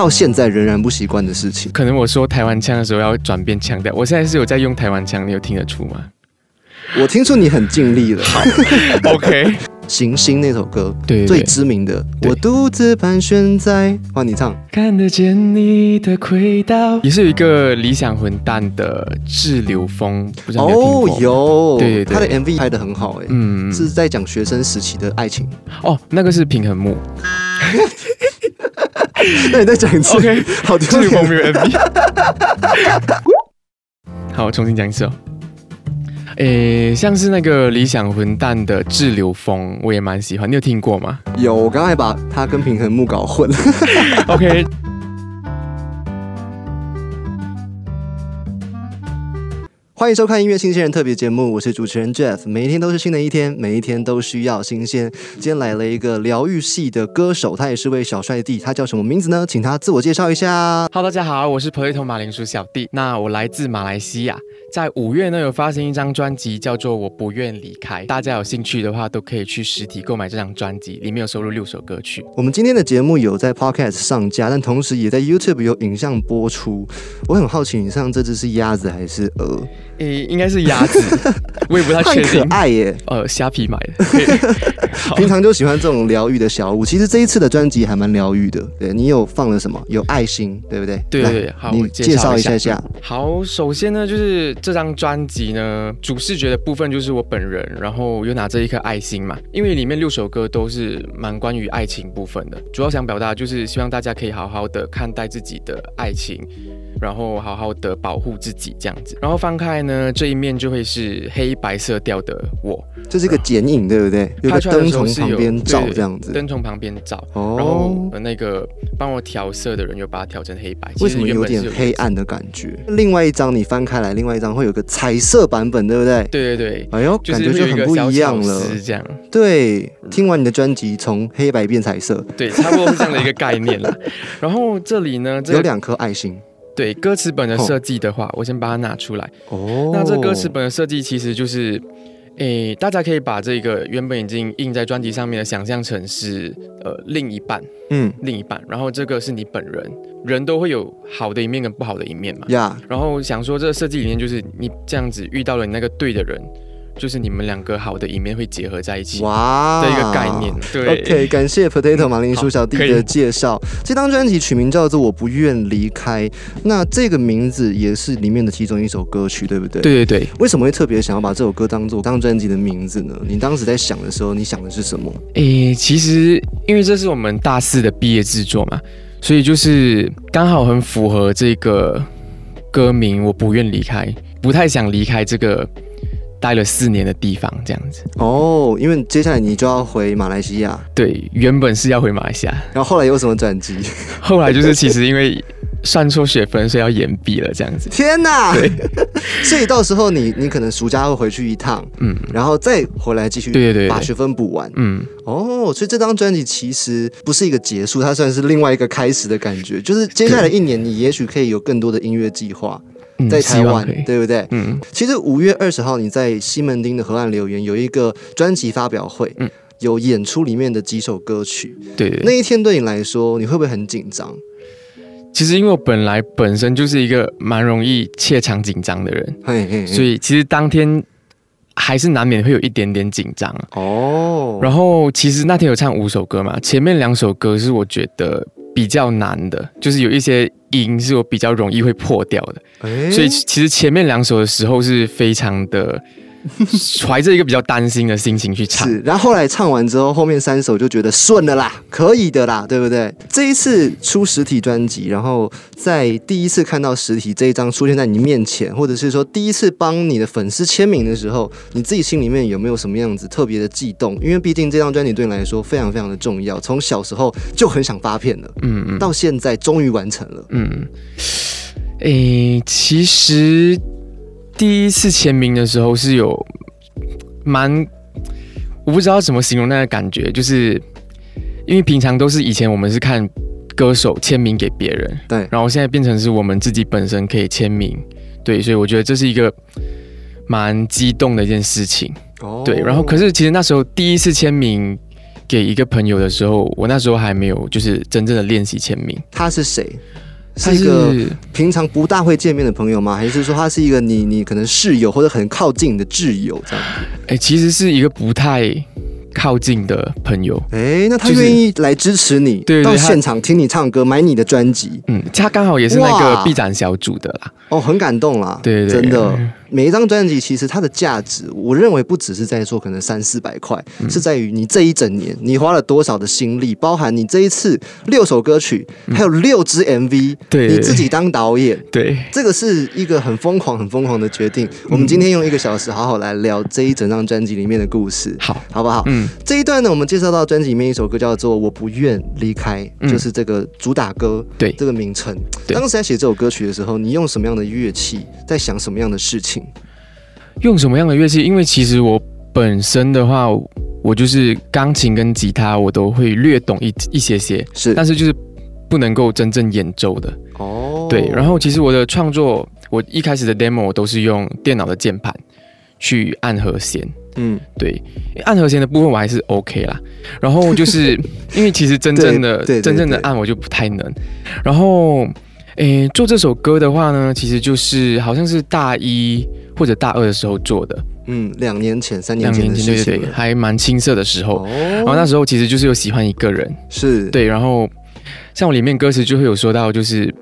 到现在仍然不习惯的事情？可能我说台湾腔的时候要转变腔调，我现在是有在用台湾腔，你有听得出吗？我听出你很尽力了。好 OK，行星那首歌对最知名的，我独自盘旋在，换你唱。看得见你的轨道，也是有一个理想混蛋的滞留风，不知道你有听过吗？有，对对对他的 MV 拍的很好，哎，嗯，是在讲学生时期的爱情。哦，那个是平衡木 那你再讲一次，OK，好丢滞留风脸。没有 MV。好，我重新讲一次哦。诶，像是那个理想混蛋的滞留风，我也蛮喜欢，你有听过吗有，我刚才把他跟平衡木搞混了。OK，欢迎收看音乐新鲜人特别节目，我是主持人 Jeff。每一天都是新的一天，每一天都需要新鲜。今天来了一个疗愈系的歌手，他也是位小帅弟，他叫什么名字呢？请他自我介绍一下。Hello，大家好，我是 Potato 马铃薯小弟。那我来自马来西亚，在五月呢有发行一张专辑，叫做《我不愿离开》。大家有兴趣的话，都可以去实体购买这张专辑，里面有收录六首歌曲。我们今天的节目有在 Podcast 上架，但同时也在 YouTube 有影像播出。我很好奇，你上这只是鸭子还是鹅？诶，应该是鸭子，我也不太确定可。爱耶！呃，虾皮买的。平常就喜欢这种疗愈的小物。其实这一次的专辑还蛮疗愈的。对你有放了什么？有爱心，对不对？对对对，好，你介绍一下一下。好，首先呢，就是这张专辑呢，主视觉的部分就是我本人，然后又拿着一颗爱心嘛，因为里面六首歌都是蛮关于爱情部分的，主要想表达就是希望大家可以好好的看待自己的爱情。然后好好的保护自己，这样子。然后翻开呢，这一面就会是黑白色调的我，这是一个剪影，对不对？有个拍出来的灯从旁边照这样子。灯从旁边照，哦然后呃那个帮我调色的人又把它调成黑白。为什么有点黑暗的感觉？另外一张你翻开来，另外一张会有个彩色版本，对不对？对对对，哎呦，感觉就很不一样了。是这样。对，听完你的专辑从黑白变彩色，对，差不多是这样的一个概念了。然后这里呢，这个有两颗爱心。对歌词本的设计的话，我先把它拿出来。哦，那这歌词本的设计其实就是，诶，大家可以把这个原本已经印在专辑上面的想象成是呃另一半，嗯。另一半，然后这个是你本人，人都会有好的一面跟不好的一面嘛。呀，然后想说这个设计理念就是你这样子遇到了你那个对的人，就是你们两个好的一面会结合在一起哇的一个概念。对 OK，感谢 Potato 马铃薯小弟的介绍。这张专辑取名叫做《我不愿离开》，那这个名字也是里面的其中一首歌曲，对不对？。对对对，为什么会特别想要把这首歌当做当专辑的名字呢？你当时在想的时候，你想的是什么？诶，其实因为这是我们大四的毕业制作嘛，所以就是刚好很符合这个歌名“我不愿离开”，不太想离开这个待了四年的地方，这样子。哦，因为接下来你就要回马来西亚，对，原本是要回马来西亚，然后后来有什么转机？后来就是其实因为算错学分，所以要延毕了，这样子。天哪！所以到时候你你可能暑假会回去一趟，嗯然后再回来继续对对对对把学分补完。嗯，哦，所以这张专辑其实不是一个结束，它算是另外一个开始的感觉。就是接下来一年，你也许可以有更多的音乐计划嗯在台湾对不对？嗯，其实五月二十号你在西门町的河岸留言有一个专辑发表会，嗯有演出里面的几首歌曲。对对对那一天对你来说，你会不会很紧张？其实因为我本来本身就是一个蛮容易怯场紧张的人，嘿嘿嘿，所以其实当天还是难免会有一点点紧张。哦，然后其实那天有唱五首歌嘛，前面两首歌是我觉得比较难的，就是有一些音是我比较容易会破掉的，哎所以其实前面两首的时候是非常的怀着一个比较担心的心情去唱。是，然后后来唱完之后，后面三首就觉得顺了啦，可以的啦，对不对？这一次出实体专辑，然后在第一次看到实体这一张出现在你面前，或者是说第一次帮你的粉丝签名的时候，你自己心里面有没有什么样子特别的悸动？因为毕竟这张专辑对你来说非常非常的重要，从小时候就很想发片了，嗯嗯到现在终于完成了。嗯，诶，其实第一次签名的时候是有蛮，我不知道怎么形容那个感觉，就是因为平常都是以前我们是看歌手签名给别人，对，然后现在变成是我们自己本身可以签名，对，所以我觉得这是一个蛮激动的一件事情，哦对。然后可是其实那时候第一次签名给一个朋友的时候，我那时候还没有就是真正的练习签名。他是谁？他是一个平常不大会见面的朋友吗？还是说他是一个你你可能室友或者很靠近的挚友这样？哎、其实是一个不太靠近的朋友。哎，那他愿意来支持你，到对对他现场听你唱歌，买你的专辑，嗯，他刚好也是那哇个 B 展小组的啦。哦，很感动啦。对对对真的，每一张专辑其实它的价值，我认为不只是在说可能三四百块，嗯是在于你这一整年你花了多少的心力，包含你这一次六首歌曲，还有六支 MV，嗯对你自己当导演。对，这个是一个很疯狂、很疯狂的决定。我们今天用一个小时好好来聊这一整张专辑里面的故事，好，好不好？嗯，这一段呢，我们介绍到专辑里面一首歌叫做《我不愿离开》，嗯就是这个主打歌，对这个名称。对当时在写这首歌曲的时候，你用什么样的乐器，在想什么样的事情？用什么样的乐器？因为其实我本身的话，我就是钢琴跟吉他我都会略懂一一些些，是但是就是不能够真正演奏的。哦，对，然后其实我的创作，我一开始的 demo 我都是用电脑的键盘去按和弦。嗯，对，按和弦的部分我还是 OK 啦。然后就是 因为其实真正的真正的对按我就不太能。然后，诶，做这首歌的话呢，其实就是好像是大一或者大二的时候做的，嗯，两年前、三年前对对对。还蛮青涩的时候。哦，然后那时候其实就是有喜欢一个人，是，对，然后像我里面歌词就会有说到，就是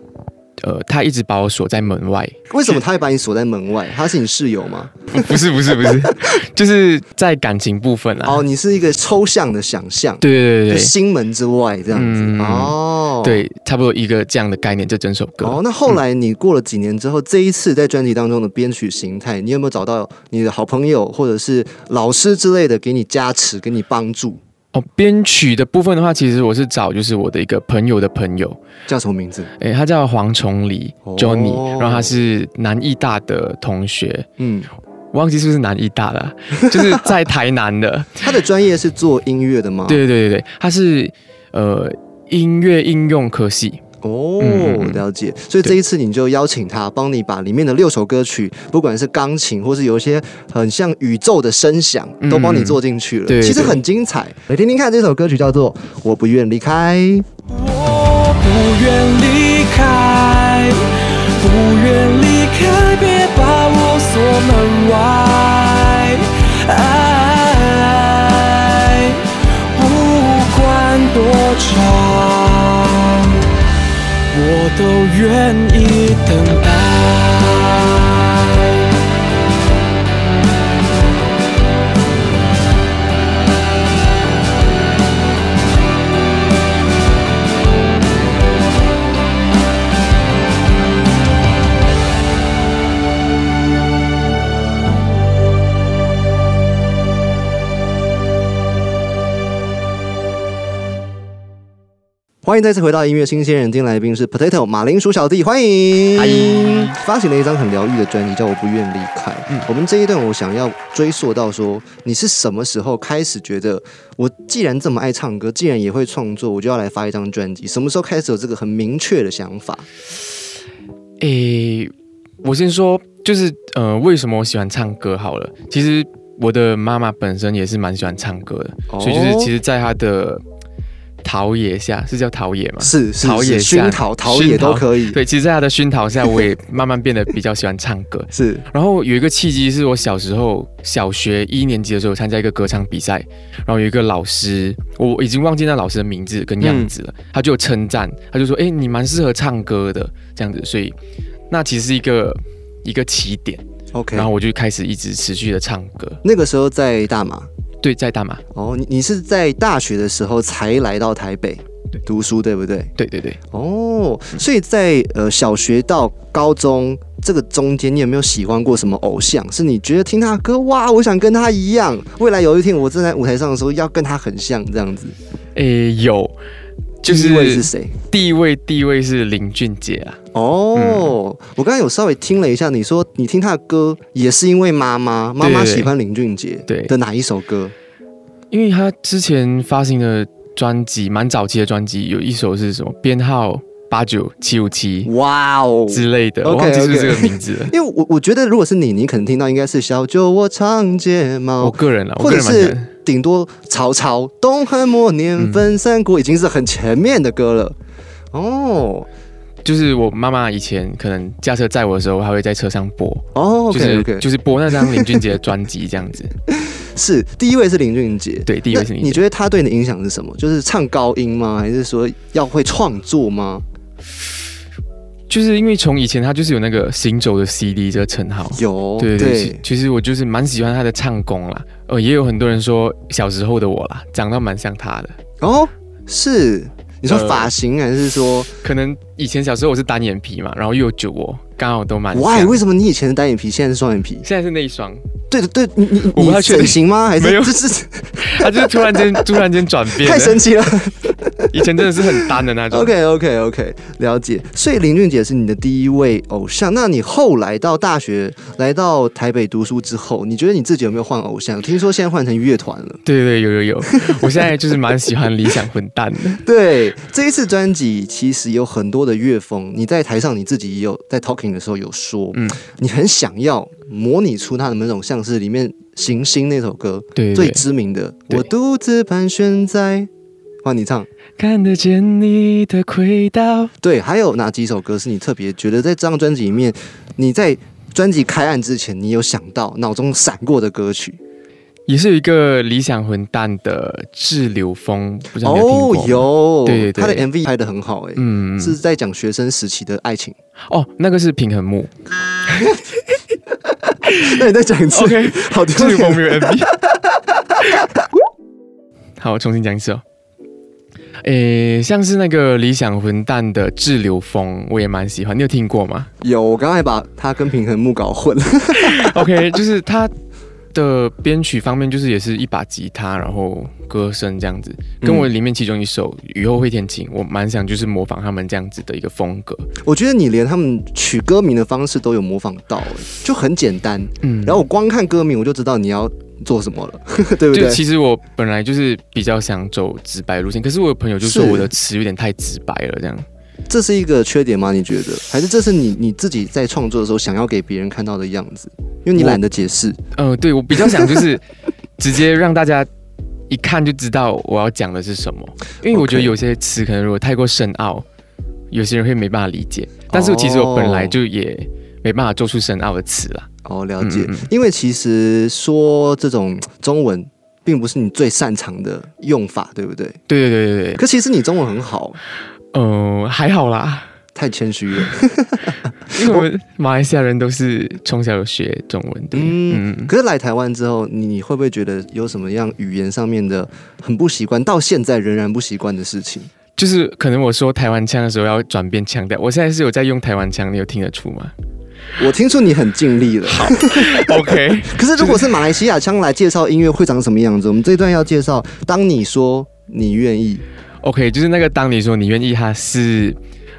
呃，他一直把我锁在门外，为什么他会把你锁在门外？他是你室友吗？不是不是不是，就是在感情部分啊。哦，你是一个抽象的想象，对对对对心门之外这样子。嗯哦，。对，差不多一个这样的概念，这整首歌。哦，那后来你过了几年之后，这一次在专辑当中的编曲形态，你有没有找到你的好朋友或者是老师之类的给你加持、给你帮助？哦，编曲的部分的话，其实我是找就是我的一个朋友的朋友，叫什么名字？诶，他叫黄崇礼哦 Johnny，、然后他是南艺大的同学，嗯，我忘记是不是南艺大了，就是在台南的。他的专业是做音乐的吗？。对对对对，他是呃音乐应用科系。哦嗯，了解。所以这一次你就邀请他帮你把里面的六首歌曲，不管是钢琴或是有一些很像宇宙的声响，嗯都帮你做进去了。对其实很精彩。来听听看，这首歌曲叫做《我不愿离开》。我不愿离开，不愿离开，别把我锁门外。都愿意等待。欢迎再次回到音乐新鲜人，今天来宾是 Potato 马铃薯小弟，欢迎！欢迎发行了一张很疗愈的专辑，叫《我不愿离开》。嗯我们这一段我想要追溯到说，你是什么时候开始觉得，我既然这么爱唱歌，既然也会创作，我就要来发一张专辑？什么时候开始有这个很明确的想法？诶，我先说，就是呃，为什么我喜欢唱歌好了？其实我的妈妈本身也是蛮喜欢唱歌的，哦所以就是其实在她的陶冶下，是叫陶冶吗？是陶冶下熏陶、陶冶都可以。对，其实在他的熏陶下，我也慢慢变得比较喜欢唱歌。是然后有一个契机是我小时候小学一年级的时候参加一个歌唱比赛，然后有一个老师，我已经忘记那老师的名字跟样子了，他就称赞，他就说：“哎，你蛮适合唱歌的。”这样子，所以那其实是一个一个起点，OK。然后我就开始一直持续的唱歌。那个时候在大马对，在大马，哦，你你是在大学的时候才来到台北读书，对不对？对对对，哦，所以在呃小学到高中这个中间，你有没有喜欢过什么偶像？是你觉得听他的歌哇，我想跟他一样，未来有一天我站在舞台上的时候要跟他很像这样子。诶，有，就第一位是是谁？第一位，第一位是林俊杰啊。哦，我刚才有稍微听了一下，你说你听他的歌也是因为妈妈，妈妈喜欢林俊杰对的哪一首歌？因为他之前发行的专辑，蛮早期的专辑，有一首是什么编号八九七五七哇哦！之类的，我忘记是是这个名字了。因为我我觉得如果是你，你可能听到应该是小酒窝长睫毛我，个人啊，我或者个人是顶多曹操、东汉末年分三国，已经是很前面的歌了。哦就是我妈妈以前可能驾车载我的时候，她会在车上播，哦就是就是播那张林俊杰的专辑这样子。是第一位是林俊杰。对，第一位是林俊杰。你觉得他对你的影响是什么？就是唱高音吗？还是说要会创作吗？就是因为从以前他就是有那个行走的 CD 这个称号。有，对对对，其实我就是蛮喜欢他的唱功啦。呃，也有很多人说小时候的我啦，长得蛮像他的。哦，是你说呃发型还是说可能以前小时候我是单眼皮嘛，然后又有酒窝，刚好都蛮像。why？为什么你以前是单眼皮，现在是双眼皮？现在是那一双，对的，对你你你我不太确定整形吗？还是没有这是他就是突然间突然间转变。太神奇了 以前真的是很单的那种。？OK OK OK，了解。所以林俊杰是你的第一位偶像。那你后来到大学来到台北读书之后，你觉得你自己有没有换偶像？听说现在换成乐团了。对对对，有有有，我现在就是蛮喜欢理想混蛋的。对，这一次专辑其实有很多的乐风，你在台上你自己也有在 talking 的时候有说，嗯你很想要模拟出他的某种像是里面《行星》那首歌最对对对，知名的“我独自盘旋在”，换你唱。看得见你的轨道。对，还有哪几首歌是你特别觉得在这张专辑里面，你在专辑开案之前，你有想到脑中闪过的歌曲？也是有一个理想混蛋的滞留风，不知道你有听过吗？有，对对对他的 MV 拍的很好、哎、嗯，是在讲学生时期的爱情。哦，那个是平衡木。那你再讲一次 OK，好滞留风没有 MV。好，我重新讲一次哦。诶，像是那个理想混蛋的滞留风，我也蛮喜欢。你有听过吗有，我刚才把它跟平衡木搞混了。OK，就是它的编曲方面，就是也是一把吉他，然后歌声这样子，跟我里面其中一首《雨后会天晴》，我蛮想就是模仿他们这样子的一个风格。我觉得你连他们取歌名的方式都有模仿到、哎就很简单。嗯然后我光看歌名我就知道你要做什么了，对不就对？其实我本来就是比较想走直白路线，可是我有朋友就说我的词有点太直白了，这样。这是一个缺点吗？你觉得？还是这是你你自己在创作的时候想要给别人看到的样子？因为你懒得解释。呃，对我比较想就是直接让大家一看就知道我要讲的是什么，因为我觉得有些词可能如果太过深奥，有些人会没办法理解。但是其实我本来就也没办法做出深奥的词啦。哦，了解。嗯嗯嗯因为其实说这种中文，并不是你最擅长的用法，对不对？对对对对对，可其实你中文很好，呃，还好啦，太谦虚了。因为我马来西亚人都是从小有学中文的。嗯，嗯，可是来台湾之后，你你会不会觉得有什么样语言上面的很不习惯，到现在仍然不习惯的事情？就是可能我说台湾腔的时候要转变腔调，我现在是有在用台湾腔，你有听得出吗我听说你很尽力了。好？OK，可是如果是马来西亚腔来介绍音乐会长什么样子，我们这一段要介绍。当你说你愿意，OK，就是那个当你说你愿意，它是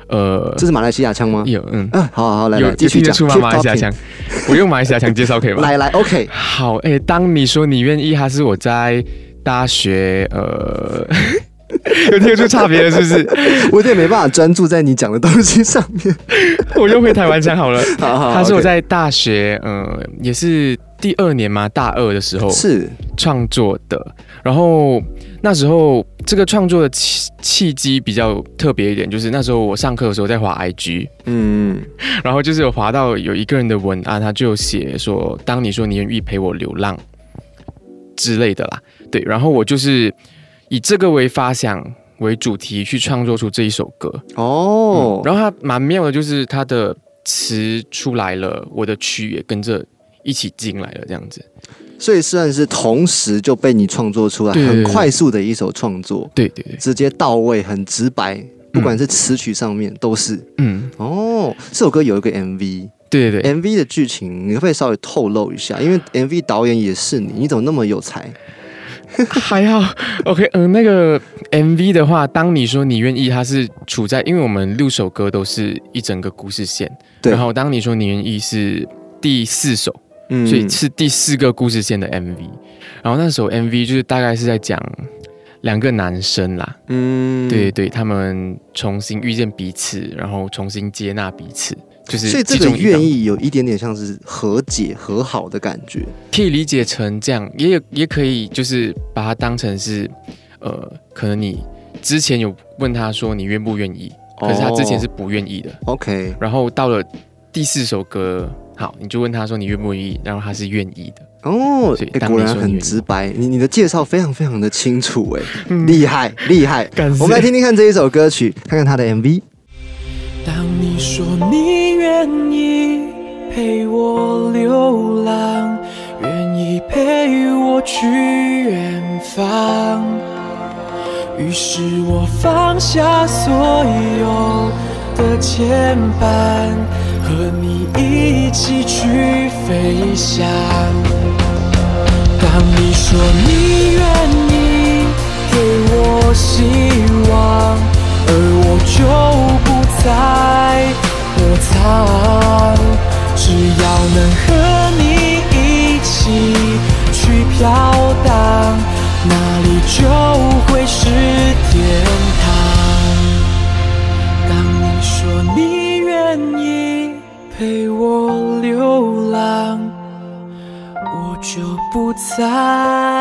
呃这是马来西亚腔吗？有嗯啊，好好好，来继续讲。马来西亚腔，我用马来西亚腔介绍可以吗？来来，OK，好，哎、当你说你愿意，它是我在大学呃。有听出差别了是不是？我有点没办法专注在你讲的东西上面。我用回台湾腔好了。好好，他是我在大学，呃，也是第二年嘛，大二的时候是创作的。然后那时候这个创作的契契机比较特别一点，就是那时候我上课的时候在滑 IG，嗯然后就是有滑到有一个人的文案，他就写说：“当你说你愿意陪我流浪之类的啦。”对，然后我就是以这个为发想为主题去创作出这一首歌。哦嗯，然后它蛮妙的，就是它的词出来了，我的曲也跟着一起进来了，这样子。所以算是同时就被你创作出来，对很快速的一首创作，对对对，直接到位，很直白，不管是词曲上面都是。嗯，哦，这首歌有一个 MV，对对对，MV。的剧情你可不可以稍微透露一下？因为 MV 导演也是你，你怎么那么有才？还好，OK，嗯、那个 MV 的话，当你说你愿意，它是处在，因为我们六首歌都是一整个故事线，对。然后当你说你愿意是第四首，嗯。所以是第四个故事线的 MV，然后那首 MV 就是大概是在讲两个男生啦，嗯。对对，他们重新遇见彼此，然后重新接纳彼此就是所以这个愿意有一点点像是和解和好的感觉。可以理解成这样，也有也可以就是把它当成是，呃，可能你之前有问他说你愿不愿意，可是他之前是不愿意的，OK，然后到了第四首歌，好，你就问他说你愿不愿意，然后他是愿意的。哦所以，哎、当果然很直白，你你的介绍非常非常的清楚，哎、嗯厉害厉害。感谢我们来听听看这一首歌曲，看看他的 MV。当你说你愿意陪我流浪，愿意陪我去远方，于是我放下所有的牵绊，和你一起去飞翔。当你说你愿意给我希望，而我就不在躲藏，只要能和你一起去飘荡，哪里就会是天堂。当你说你愿意陪我流浪，我就不再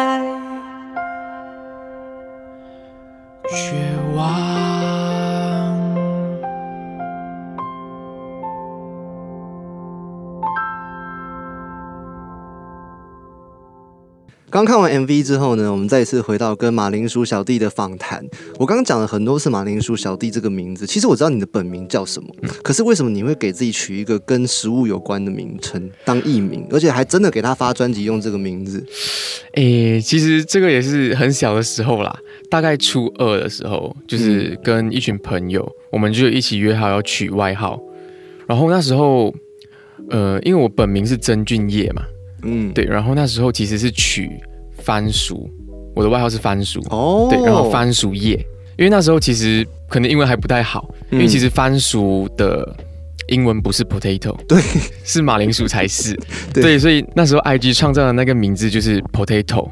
刚看完 MV 之后呢，我们再一次回到跟马铃薯小弟的访谈。我刚刚讲了很多次马铃薯小弟这个名字，其实我知道你的本名叫什么，可是为什么你会给自己取一个跟食物有关的名称当艺名，而且还真的给他发专辑用这个名字？诶、其实这个也是很小的时候啦，大概初二的时候，就是跟一群朋友，我们就一起约好要取外号。然后那时候，呃，因为我本名是曾俊业嘛，嗯，对，然后那时候其实是取番薯，我的外号是番薯，哦，对，然后番薯叶，因为那时候其实可能英文还不太好，因为其实番薯的英文不是 potato，对，是马铃薯才是，对。对，所以那时候 IG 创造的那个名字就是 potato，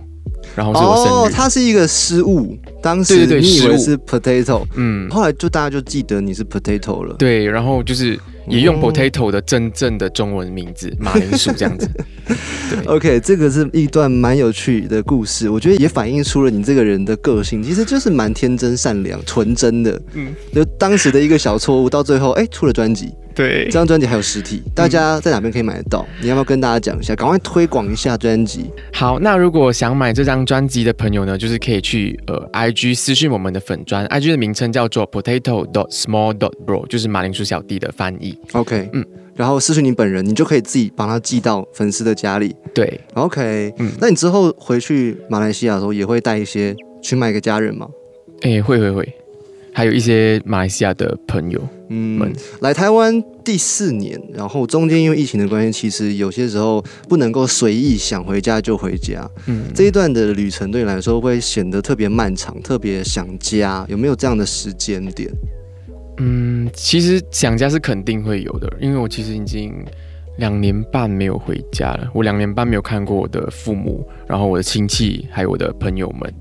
然后是我生哦日，，它是一个失误，当时你以为是 potato，嗯，后来就大家就记得你是 potato 了。对，然后就是也用哦 potato 的真正的中文名字马铃薯这样子，OK，这个是一段蛮有趣的故事，我觉得也反映出了你这个人的个性，其实就是蛮天真、善良、纯真的。嗯嗯，就当时的一个小错误，到最后哎、出了专辑，对这，张专辑还有实体，大家在哪边可以买得到？你要不要跟大家讲一下？赶快推广一下专辑。好，那如果想买这张专辑的朋友呢，就是可以去呃 IG 私讯我们的粉专，IG 的名称叫做 potato dot small dot bro，就是马铃薯小弟的翻译。OK，嗯嗯，然后私讯你本人，你就可以自己帮他寄到粉丝的家里。对，OK，嗯嗯，那你之后回去马来西亚的时候，也会带一些去卖给家人吗？诶，会会会，还有一些马来西亚的朋友，嗯们，来台湾第四年，然后中间因为疫情的关系，其实有些时候不能够随意想回家就回家。嗯，这一段的旅程对你来说会显得特别漫长，特别想家，有没有这样的时间点？嗯，其实想家是肯定会有的，因为我其实已经两年半没有回家了。我两年半没有看过我的父母，然后我的亲戚，还有我的朋友们，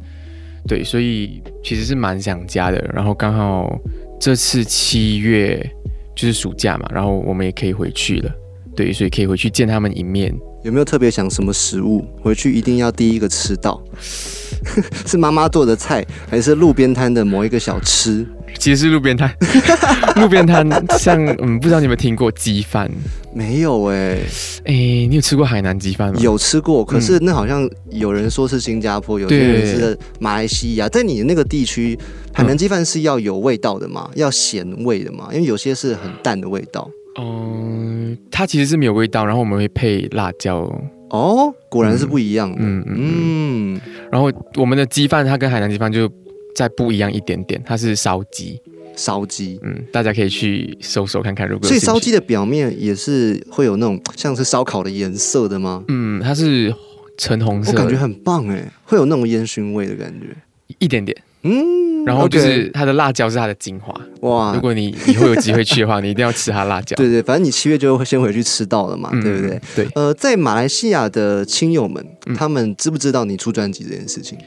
对，所以其实是蛮想家的。然后刚好这次七月就是暑假嘛，然后我们也可以回去了，对，所以可以回去见他们一面。有没有特别想什么食物回去一定要第一个吃到？是妈妈做的菜，还是路边摊的某一个小吃？其实是路边摊，路边摊像嗯，不知道你有没有听过鸡饭？没有哎、哎，你有吃过海南鸡饭吗？有吃过，可是那好像有人说是新加坡，有些对人是马来西亚。在你那个地区，海南鸡饭是要有味道的嘛？要咸味的嘛？因为有些是很淡的味道。嗯，它其实是没有味道，然后我们会配辣椒，哦，果然是不一样的。嗯嗯然后我们的鸡饭它跟海南鸡饭就再不一样一点点，它是烧鸡，烧鸡。嗯，大家可以去搜搜看看，如果有所以烧鸡的表面也是会有那种像是烧烤的颜色的吗？嗯，它是橙红色，我感觉很棒哎，会有那种烟熏味的感觉。一点点，嗯，然后就是它的辣椒是它的精华，哇如，果你以后有机会去的话，你一定要吃它辣椒，对对，反正你七月就会先回去吃到了嘛，嗯，对不对？？对，呃，在马来西亚的亲友们，嗯他们知不知道你出专辑这件事情？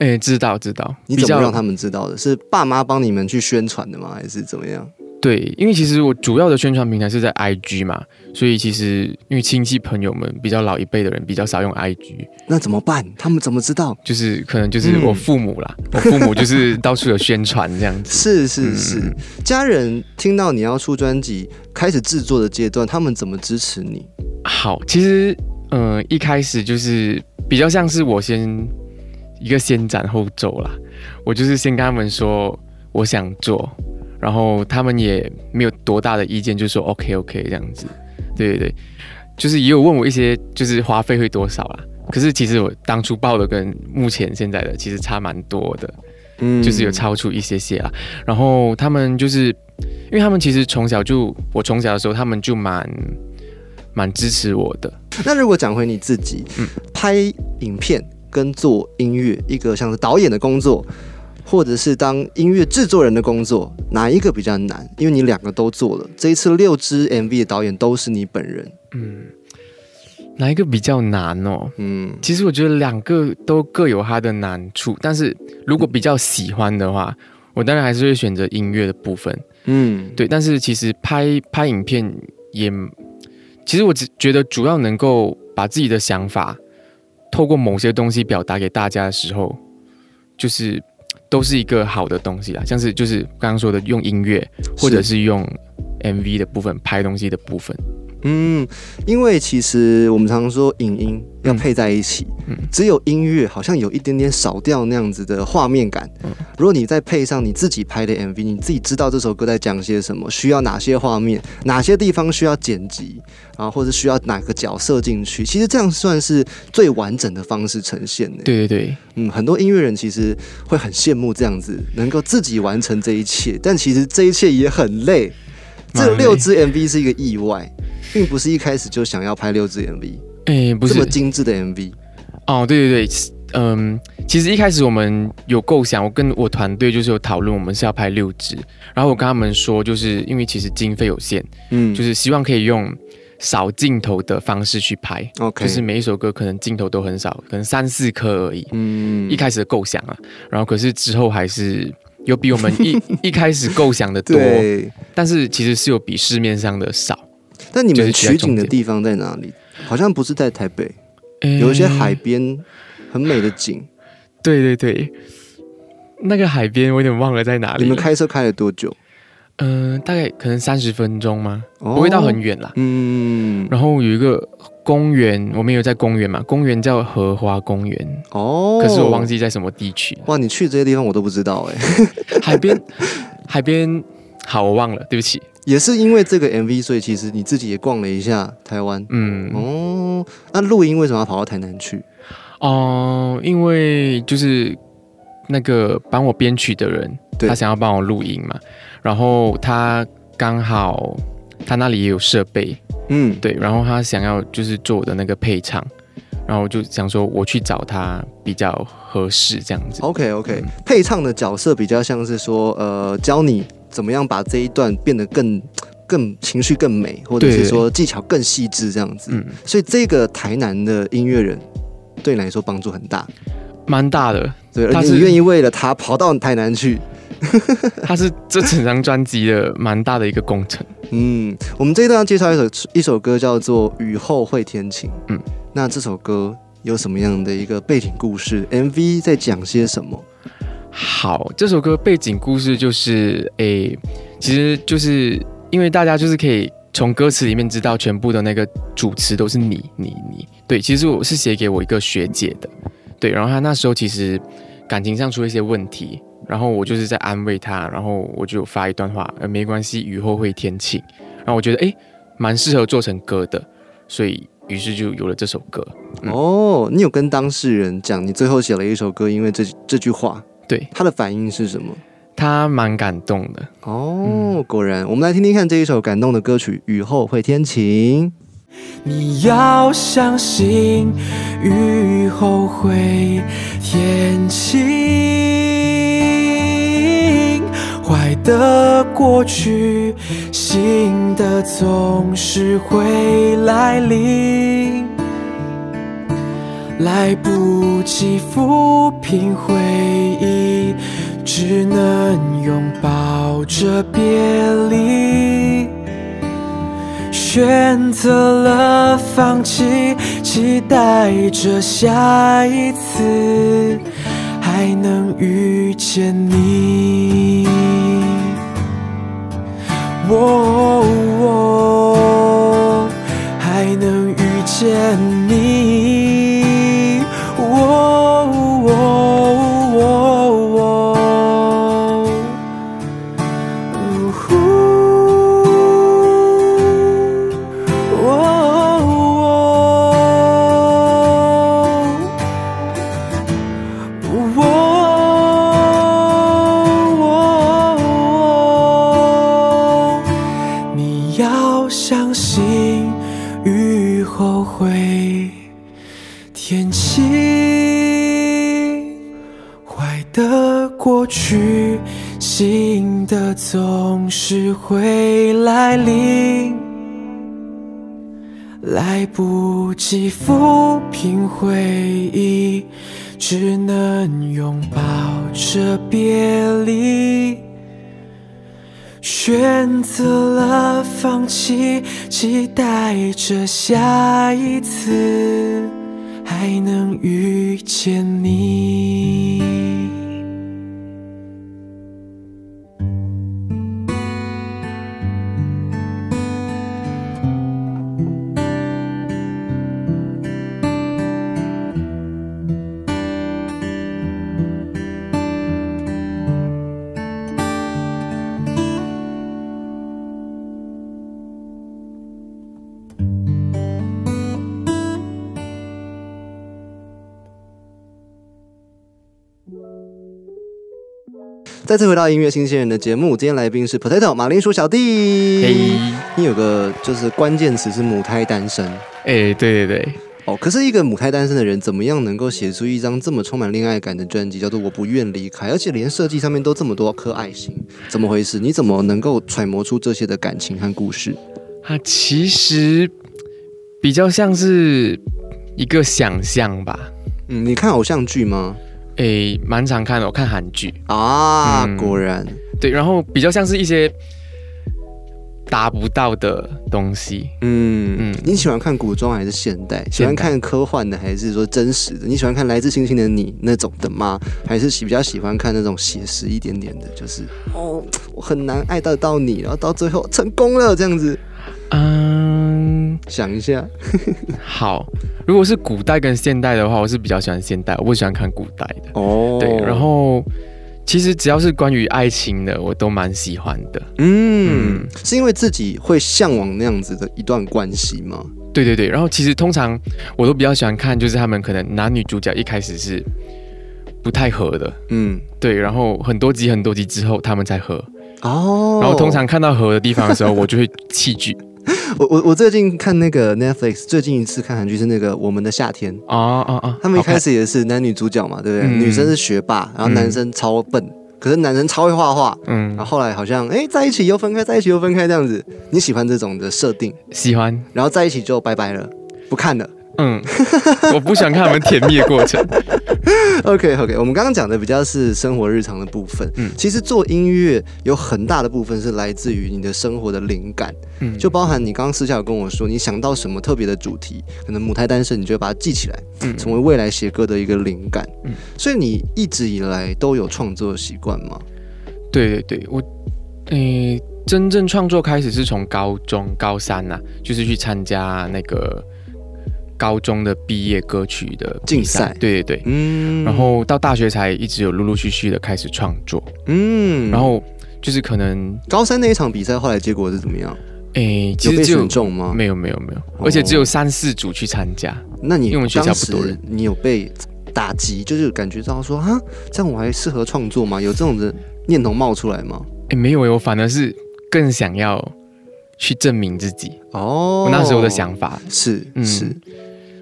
哎，知道知道，你怎么让他们知道的？是爸妈帮你们去宣传的吗？还是怎么样？对，因为其实我主要的宣传平台是在 IG 嘛，所以其实因为亲戚朋友们比较老一辈的人比较少用 IG，那怎么办？他们怎么知道？就是可能就是嗯我父母啦，我父母就是到处有宣传这样子。是 是是，嗯家人听到你要出专辑，开始制作的阶段，他们怎么支持你？好，其实呃一开始就是比较像是我先一个先斩后奏啦，我就是先跟他们说我想做，然后他们也没有多大的意见，就说 OK OK 这样子，对对对，就是也有问我一些就是花费会多少啦。可是其实我当初报的跟目前现在的其实差蛮多的，嗯就是有超出一些些啦。然后他们就是，因为他们其实从小就，我从小的时候他们就蛮蛮支持我的。那如果讲回你自己，嗯拍影片跟做音乐，一个像是导演的工作，或者是当音乐制作人的工作，哪一个比较难？因为你两个都做了，这一次六支 MV 的导演都是你本人。嗯，哪一个比较难哦？嗯，其实我觉得两个都各有它的难处，但是如果比较喜欢的话，我当然还是会选择音乐的部分。嗯，对，但是其实拍拍影片也，其实我只觉得主要能够把自己的想法透过某些东西表达给大家的时候，就是都是一个好的东西啦。像是就是刚刚说的用音乐，或者是用 MV 的部分拍东西的部分。嗯，因为其实我们常说影音要配在一起，嗯。只有音乐好像有一点点少掉那样子的画面感。嗯。如果你再配上你自己拍的 MV，你自己知道这首歌在讲些什么，需要哪些画面，哪些地方需要剪辑啊，或者需要哪个角色进去，其实这样算是最完整的方式呈现的。对对对，嗯，很多音乐人其实会很羡慕这样子能够自己完成这一切，但其实这一切也很累。这六支 MV 是一个意外，并不是一开始就想要拍六支 MV，哎，不是这么精致的 MV。哦，对对对，嗯，其实一开始我们有构想，我跟我团队就是有讨论，我们是要拍六支，然后我跟他们说，就是因为其实经费有限，嗯，就是希望可以用少镜头的方式去拍，OK，就是每一首歌可能镜头都很少，可能三四颗而已。嗯一开始的构想啊，然后可是之后还是有比我们一 一开始构想的多，对，但是其实是有比市面上的少。但你们取景的地方在哪里？好像不是在台北，诶有一些海边很美的景。对对对，那个海边我有点忘了在哪里你。们开车开了多久？嗯、大概可能三十分钟吗？哦不会到很远啦。嗯，然后有一个公园，我们有在公园嘛，公园叫荷花公园，哦，可是我忘。记在什么地区。哇，你去这些地方我都不知道哎，海边，海边，好，我忘了，对不起。也是因为这个 MV，所以其实你自己也逛了一下台湾。嗯，哦，那录音为什么要跑到台南去？哦、因为就是那个帮我编曲的人，对他想要帮我录音嘛，然后他刚好他那里也有设备，嗯，对，然后他想要就是做我的那个配唱，然后我就想说我去找他比较合适这样子。OK OK，、嗯配唱的角色比较像是说，呃，教你怎么样把这一段变得更更情绪更美，或者是说技巧更细致这样子。嗯，所以这个台南的音乐人对你来说帮助很大，蛮大的，对，而他是且你愿意为了他跑到台南去。他是这整张专辑的蛮大的一个工程。嗯，我们这一段要介绍一首一首歌叫做《雨后会天晴》。嗯嗯，那这首歌有什么样的一个背景故事？MV 在讲些什么？好，这首歌背景故事就是，诶、其实就是因为大家就是可以从歌词里面知道全部的那个主词都是你你你。对，其实我是写给我一个学姐的，对，然后她那时候其实感情上出了一些问题，然后我就是在安慰她，然后我就发一段话，呃，没关系，雨后会天晴。然后我觉得，诶，蛮适合做成歌的，所以于是就有了这首歌。哦，你有跟当事人讲你最后写了一首歌，因为这这句话，对，他的反应是什么？他蛮感动的。哦，果然，我们来听听看这一首感动的歌曲《雨后会天晴》。你要相信雨后会天晴，坏的过去，新的总是会来临。来不及抚平回忆，只能拥抱着别离。选择了放弃，期待着下一次还能遇见你。我、哦、还能遇见你。会来临。来不及抚平回忆，只能拥抱着别离。选择了放弃，期待着下一次还能遇见你。再次回到音乐新鲜人的节目，今天来宾是 Potato 马铃薯小弟。嘿，你有个就是关键词是母胎单身哎，对对对，哦。可是一个母胎单身的人，怎么样能够写出一张这么充满恋爱感的专辑，叫做《我不愿离开》，而且连设计上面都这么多颗爱心，怎么回事？你怎么能够揣摩出这些的感情和故事？它其实比较像是一个想象吧。嗯，你看偶像剧吗？诶，蛮常看的，我看韩剧，啊，嗯果然，对，然后比较像是一些达不到的东西。嗯嗯你喜欢看古装还是现代？喜欢看科幻的还是说真实的？你喜欢看《来自星星的你》那种的吗？还是喜比较喜欢看那种写实一点点的？就是哦，我很难爱得到你，然后到最后成功了这样子。嗯，想一下，好，如果是古代跟现代的话，我是比较喜欢现代，我不喜欢看古代的。哦对，然后其实只要是关于爱情的，我都蛮喜欢的。嗯嗯，是因为自己会向往那样子的一段关系吗？对对对，然后其实通常我都比较喜欢看，就是他们可能男女主角一开始是不太合的，嗯，对，然后很多集很多集之后他们才合，哦，然后通常看到合的地方的时候，我就会弃剧。我我我最近看那个 Netflix，最近一次看韩剧是那个《我们的夏天》，啊啊啊！他们一开始也是男女主角嘛，对不对？嗯女生是学霸，然后男生超笨，可是男生超会画画。嗯然后，后来好像哎在一起又分开，在一起又分开这样子。你喜欢这种的设定，喜欢，然后在一起就拜拜了，不看了。嗯，我不想看他们甜蜜的过程。OK OK，我们刚刚讲的比较是生活日常的部分。嗯其实做音乐有很大的部分是来自于你的生活的灵感，嗯，就包含你刚刚私下有跟我说，你想到什么特别的主题，可能母胎单身，你就会把它记起来，嗯成为未来写歌的一个灵感。嗯所以你一直以来都有创作的习惯吗？对对对，我，诶、真正创作开始是从高中高三呐、就是去参加那个高中的毕业歌曲的竞赛。对对对，嗯。然后到大学才一直有陆陆续续的开始创作，嗯。然后就是可能，高三那一场比赛后来结果是怎么样？哎、其实只有选中吗？没有没有没有，而且只有三四组去参加，那你因为我们学校当不多人。时你有被打击，就是感觉到说啊，这样我还适合创作吗？有这种的念头冒出来吗？哎、没有诶，我反而是更想要去证明自己，哦，我那时候的想法，是嗯。是，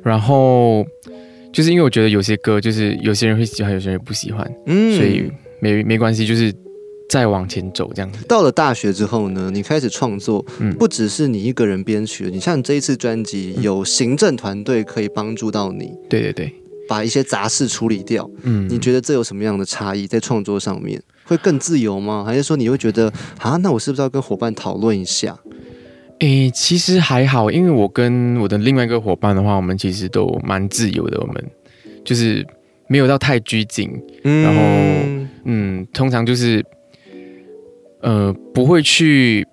然后就是因为我觉得有些歌就是有些人会喜欢，有些人不喜欢。嗯所以没没关系，就是再往前走这样子。到了大学之后呢，你开始创作，嗯不只是你一个人编曲了，你像这一次专辑有行政团队可以帮助到你，对对对，把一些杂事处理掉。嗯，你觉得这有什么样的差异在创作上面？会更自由吗？还是说你会觉得啊，那我是不是要跟伙伴讨论一下？诶，其实还好，因为我跟我的另外一个伙伴的话，我们其实都蛮自由的，我们就是没有到太拘谨，然后嗯，通常就是呃不会去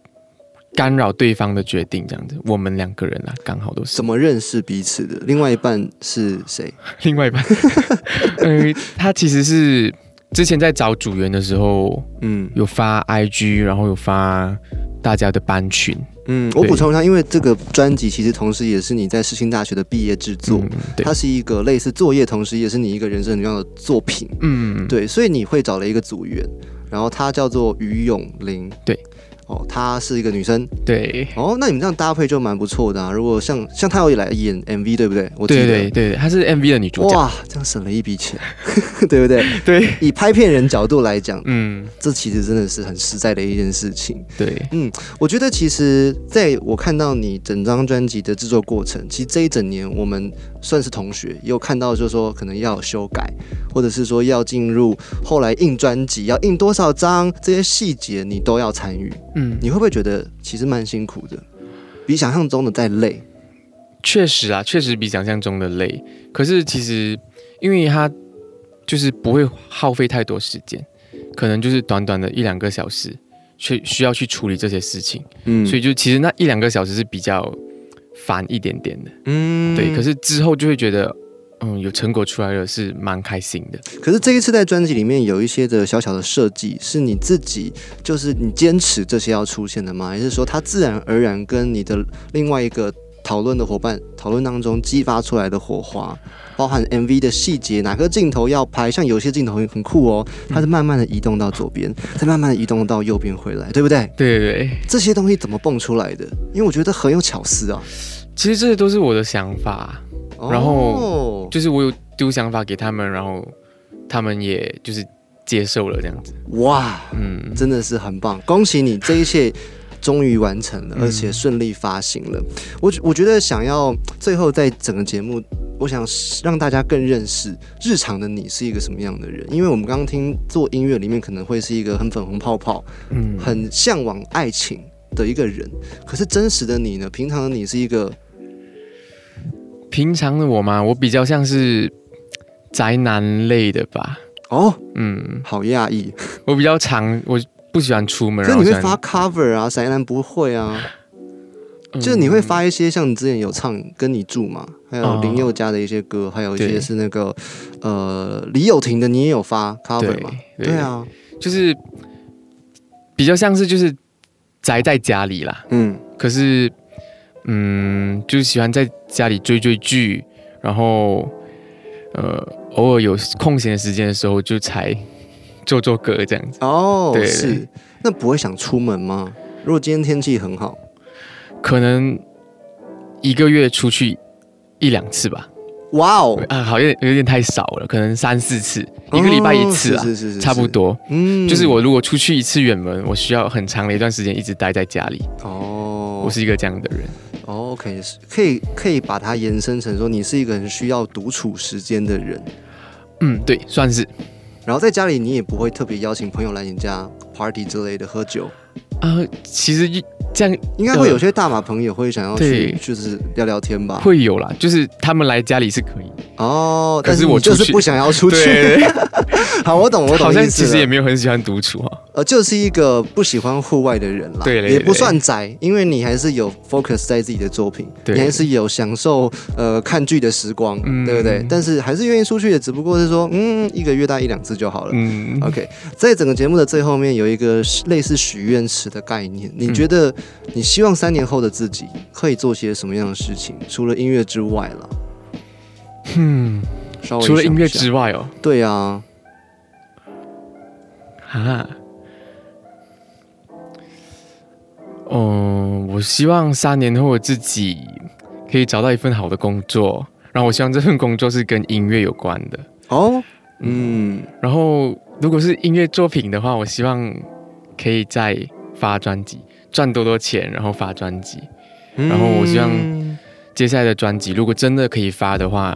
干扰对方的决定，这样子。我们两个人啊，刚好都是怎么认识彼此的？另外一半是谁？另外一半，呃，他其实是之前在找组员的时候，嗯有发 IG，然后有发大家的班群，嗯，我补充一下，因为这个专辑其实同时也是你在世新大学的毕业制作，嗯它，是一个类似作业，同时也是你一个人生很重要的作品。嗯，对，所以你会找了一个组员，然后他叫做于永林。对，哦，她是一个女生。对，哦，那你们这样搭配就蛮不错的啊。如果像像她有来演 MV，对不对？我记对得。对对，她是 MV 的女主角，哇，这样省了一笔钱，对不对？对，以拍片人角度来讲，嗯，这其实真的是很实在的一件事情。对，嗯我觉得其实在我看到你整张专辑的制作过程，其实这一整年我们算是同学，也有看到就是说可能要修改，或者是说要进入后来印专辑要印多少张，这些细节你都要参与。嗯，你会不会觉得其实蛮辛苦的，比想象中的再累？确实啊，确实比想象中的累。可是其实，因为它就是不会耗费太多时间，可能就是短短的一两个小时，去需要去处理这些事情，嗯所以就其实那一两个小时是比较烦一点点的。嗯对，可是之后就会觉得，嗯，有成果出来了，是蛮开心的。可是这一次在专辑里面有一些的小小的设计，是你自己就是你坚持这些要出现的吗？还是说它自然而然跟你的另外一个讨论的伙伴讨论当中激发出来的火花，包含 MV 的细节，哪个镜头要拍？像有些镜头很很酷哦，它是慢慢的移动到左边，再慢慢的移动到右边回来，对不对？对对对，这些东西怎么蹦出来的？因为我觉得很有巧思啊。其实这些都是我的想法，然后就是我有丢想法给他们，然后他们也就是接受了这样子。哇，嗯，真的是很棒，恭喜你，这一切终于完成了，嗯而且顺利发行了。我我觉得想要最后在整个节目，我想让大家更认识日常的你是一个什么样的人，因为我们刚刚听做音乐里面可能会是一个很粉红泡泡、嗯，很向往爱情的一个人，可是真实的你呢？平常的你是一个平常的我嘛，我比较像是宅男类的吧。哦，嗯，好讶异，我比较常，我不喜欢出门，可是你会发 cover 啊，宅男不会啊。嗯。就是你会发一些像你之前有唱《跟你住》嘛，还有哦。林宥嘉的一些歌，还有一些是那个呃李友廷的，你也有发 cover 对嘛？对。对啊，就是比较像是就是宅在家里啦。嗯。可是，嗯，就是喜欢在家里追追剧，然后呃，偶尔有空闲的时间的时候，就才做做歌这样子。哦，对是，那不会想出门吗？如果今天天气很好，可能一个月出去一两次吧。哇哦，啊，好有点有点太少了，可能三四次，一个礼拜一次啊，是是是，差不，多。嗯就是我如果出去一次远门，我需要很长的一段时间一直待在家里。哦，我是一个这样的人。哦，OK，可以可以把它延伸成说你是一个很需要独处时间的人，嗯，对，算是然后在家里你也不会特别邀请朋友来你家 party 之类的喝酒。啊、其实这样应该会有些大马朋友会想要去，对就是聊聊天吧。会有啦，就是他们来家里是可以，哦，但是我就是不想要出去。对，好，我懂，我懂好像意思了其实也没有很喜欢独处啊。呃，就是一个不喜欢户外的人啦。对对也不算宅，因为你还是有 focus 在自己的作品，对你还是有享受呃看剧的时光，嗯对不对？但是还是愿意出去的，只不过是说，嗯，一个月大一两次就好了。嗯，OK，在整个节目的最后面有一个类似许愿池的概念，你嗯觉得你希望三年后的自己可以做些什么样的事情？除了音乐之外了，嗯，稍微除了音乐之外哦，对啊，啊，哦，我希望三年后的自己可以找到一份好的工作，然后我希望这份工作是跟音乐有关的。哦，嗯，然后如果是音乐作品的话，我希望可以再发专辑，赚多多钱，然后发专辑。然后我希望嗯接下来的专辑如果真的可以发的话，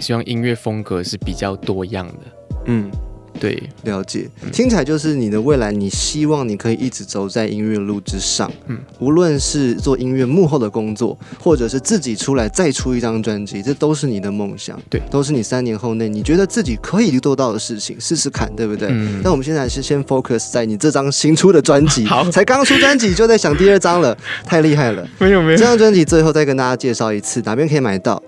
希望音乐风格是比较多样的。嗯，对，了解，听起来就是你的未来，你希望你可以一直走在音乐路之上，嗯。嗯，无论是做音乐幕后的工作，或者是自己出来再出一张专辑，这都是你的梦想，对。都是你三年后内你觉得自己可以做到的事情，试试看，对不对？嗯。那我们现在是先 focus 在你这张新出的专辑，好。才刚出专辑就在想第二张了，太厉害了！没有没有。这。张专辑最后再跟大家介绍一次，哪边可以买到？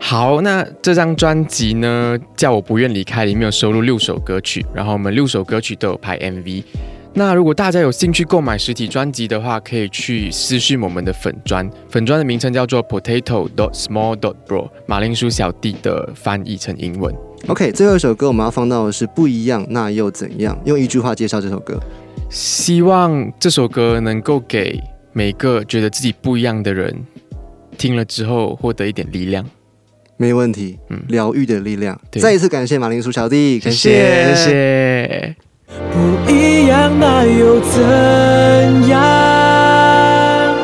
好，那这张专辑呢，叫我不愿离开，里面有收录六首歌曲，然后我们六首歌曲都有拍 MV。那如果大家有兴趣购买实体专辑的话，可以去私讯我们的粉砖，粉砖的名称叫做 Potato dot Small dot Bro，马铃薯小弟的翻译成英文。OK，最后一首歌我们要放到的是不一样，那又怎样？用一句话介绍这首歌。希望这首歌能够给每个觉得自己不一样的人，听了之后获得一点力量。没问题，嗯疗愈的力量。再一次感谢马铃薯小弟，感谢谢。不一样那又怎样？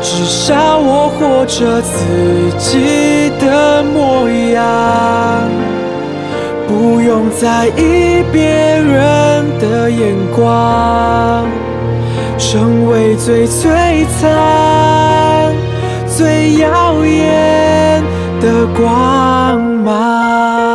至少我活着自己的模样，不用在意别人的眼光，成为最璀璨、最耀眼的光芒。